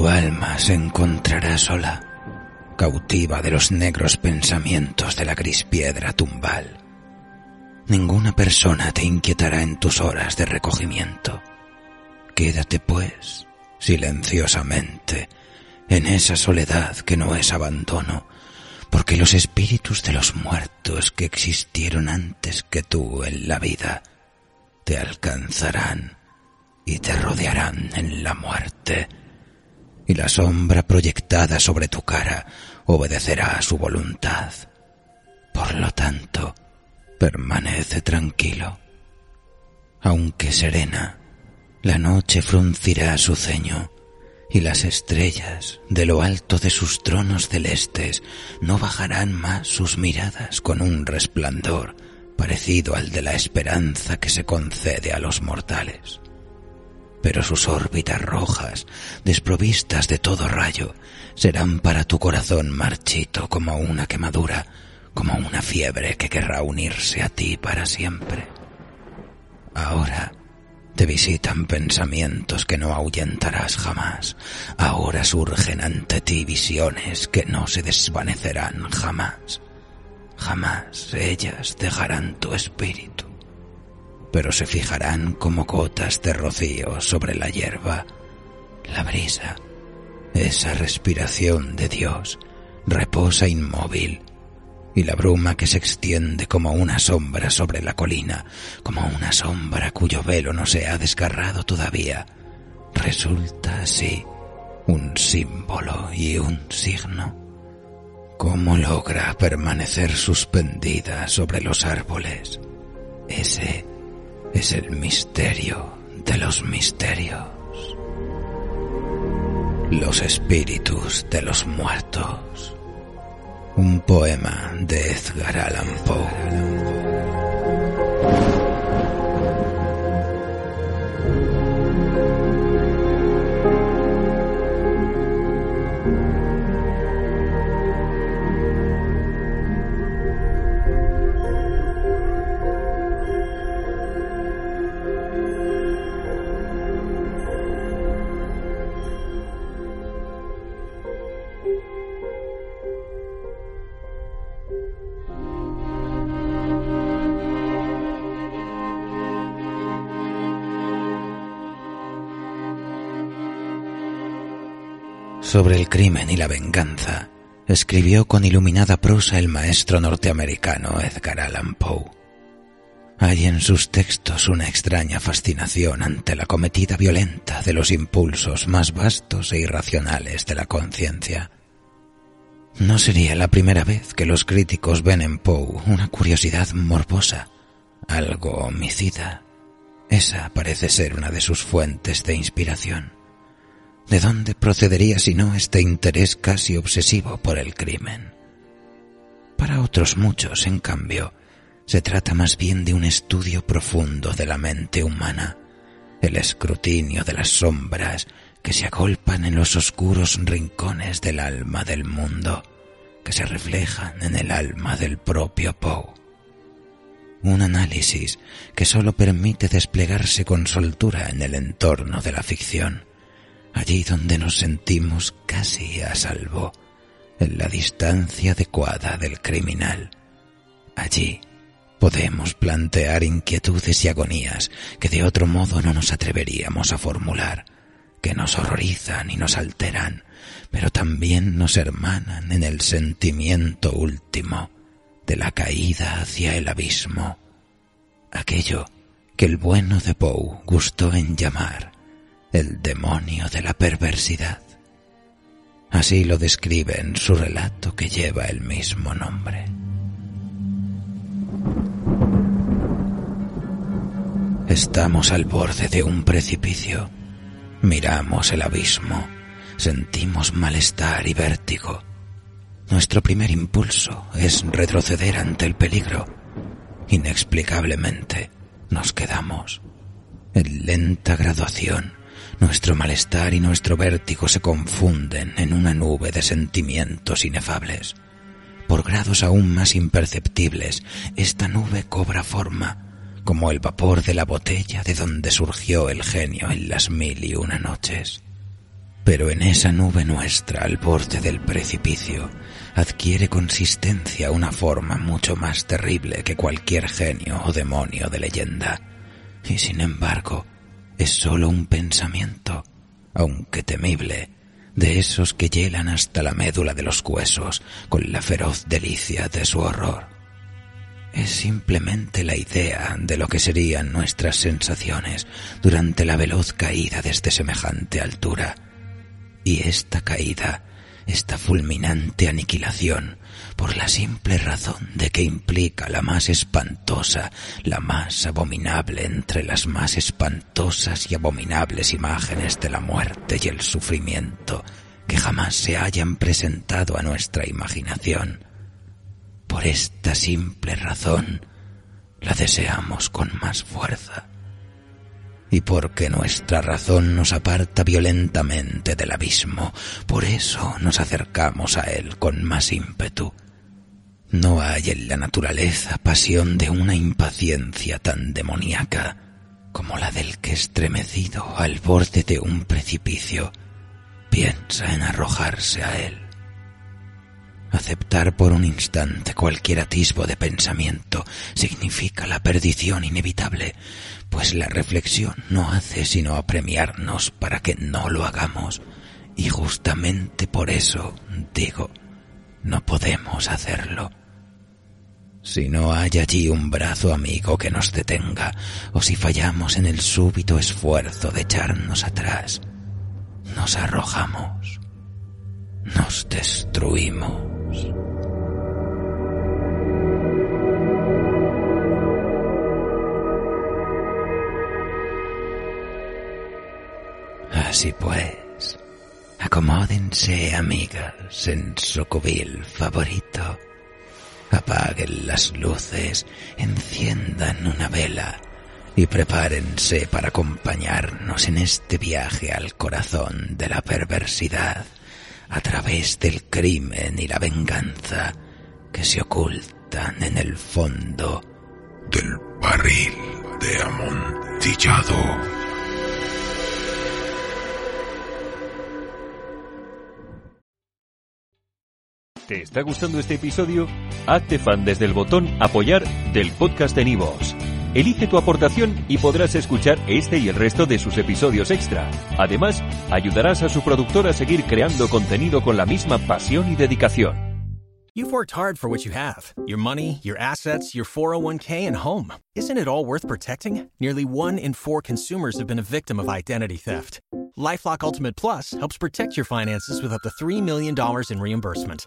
Tu alma se encontrará sola, cautiva de los negros pensamientos de la gris piedra tumbal. Ninguna persona te inquietará en tus horas de recogimiento. Quédate, pues, silenciosamente, en esa soledad que no es abandono, porque los espíritus de los muertos que existieron antes que tú en la vida te alcanzarán y te rodearán en la muerte y la sombra proyectada sobre tu cara obedecerá a su voluntad. Por lo tanto, permanece tranquilo. Aunque serena, la noche fruncirá su ceño y las estrellas de lo alto de sus tronos celestes no bajarán más sus miradas con un resplandor parecido al de la esperanza que se concede a los mortales pero sus órbitas rojas, desprovistas de todo rayo, serán para tu corazón marchito como una quemadura, como una fiebre que querrá unirse a ti para siempre. Ahora te visitan pensamientos que no ahuyentarás jamás. Ahora surgen ante ti visiones que no se desvanecerán jamás. Jamás ellas dejarán tu espíritu pero se fijarán como gotas de rocío sobre la hierba. La brisa, esa respiración de Dios, reposa inmóvil, y la bruma que se extiende como una sombra sobre la colina, como una sombra cuyo velo no se ha desgarrado todavía, resulta así un símbolo y un signo. ¿Cómo logra permanecer suspendida sobre los árboles? Ese es el misterio de los misterios. Los espíritus de los muertos. Un poema de Edgar Allan Poe. Sobre el crimen y la venganza, escribió con iluminada prosa el maestro norteamericano Edgar Allan Poe. Hay en sus textos una extraña fascinación ante la cometida violenta de los impulsos más vastos e irracionales de la conciencia. No sería la primera vez que los críticos ven en Poe una curiosidad morbosa, algo homicida. Esa parece ser una de sus fuentes de inspiración. ¿De dónde procedería si no este interés casi obsesivo por el crimen? Para otros muchos, en cambio, se trata más bien de un estudio profundo de la mente humana, el escrutinio de las sombras que se agolpan en los oscuros rincones del alma del mundo, que se reflejan en el alma del propio Poe. Un análisis que sólo permite desplegarse con soltura en el entorno de la ficción allí donde nos sentimos casi a salvo, en la distancia adecuada del criminal. Allí podemos plantear inquietudes y agonías que de otro modo no nos atreveríamos a formular, que nos horrorizan y nos alteran, pero también nos hermanan en el sentimiento último de la caída hacia el abismo, aquello que el bueno de Poe gustó en llamar el demonio de la perversidad. Así lo describe en su relato que lleva el mismo nombre. Estamos al borde de un precipicio. Miramos el abismo, sentimos malestar y vértigo. Nuestro primer impulso es retroceder ante el peligro. Inexplicablemente nos quedamos. En lenta graduación, nuestro malestar y nuestro vértigo se confunden en una nube de sentimientos inefables. Por grados aún más imperceptibles, esta nube cobra forma como el vapor de la botella de donde surgió el genio en las mil y una noches. Pero en esa nube nuestra al borde del precipicio adquiere consistencia una forma mucho más terrible que cualquier genio o demonio de leyenda. Y sin embargo, es sólo un pensamiento, aunque temible, de esos que hielan hasta la médula de los huesos con la feroz delicia de su horror es simplemente la idea de lo que serían nuestras sensaciones durante la veloz caída desde semejante altura. Y esta caída, esta fulminante aniquilación, por la simple razón de que implica la más espantosa, la más abominable entre las más espantosas y abominables imágenes de la muerte y el sufrimiento que jamás se hayan presentado a nuestra imaginación, por esta simple razón la deseamos con más fuerza. Y porque nuestra razón nos aparta violentamente del abismo, por eso nos acercamos a él con más ímpetu. No hay en la naturaleza pasión de una impaciencia tan demoníaca como la del que estremecido al borde de un precipicio piensa en arrojarse a él. Aceptar por un instante cualquier atisbo de pensamiento significa la perdición inevitable, pues la reflexión no hace sino apremiarnos para que no lo hagamos, y justamente por eso, digo, no podemos hacerlo. Si no hay allí un brazo amigo que nos detenga, o si fallamos en el súbito esfuerzo de echarnos atrás, nos arrojamos, nos destruimos. Así pues, acomódense, amigas, en su cubil favorito. Apaguen las luces, enciendan una vela y prepárense para acompañarnos en este viaje al corazón de la perversidad a través del crimen y la venganza que se ocultan en el fondo del barril de amontillado. ¿Te está gustando este episodio? Hazte fan desde el botón Apoyar del podcast de Nivos. Elige tu aportación y podrás escuchar este y el resto de sus episodios extra. Además, ayudarás a su productor a seguir creando contenido con la misma pasión y dedicación. You've worked hard for what you have your money, your assets, your 401k, and home. Isn't it all worth protecting? Nearly one in four consumers have been a victim of identity theft. Lifelock Ultimate Plus helps protect your finances with up to $3 million in reimbursement.